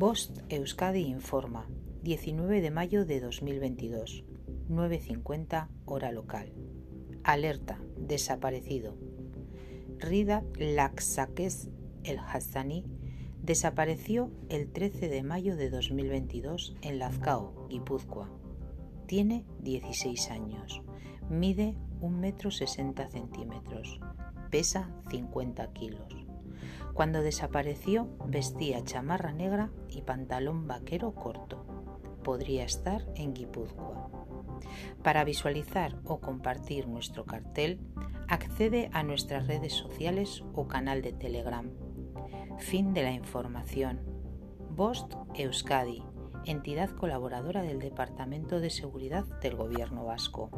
Post Euskadi informa, 19 de mayo de 2022, 9.50 hora local. Alerta, desaparecido. Rida Laxakes el Hassani desapareció el 13 de mayo de 2022 en Lazcao, Guipúzcoa. Tiene 16 años, mide 1,60 metro 60 centímetros, pesa 50 kilos. Cuando desapareció vestía chamarra negra y pantalón vaquero corto. Podría estar en Guipúzcoa. Para visualizar o compartir nuestro cartel, accede a nuestras redes sociales o canal de Telegram. Fin de la información. Bost Euskadi, entidad colaboradora del Departamento de Seguridad del Gobierno Vasco.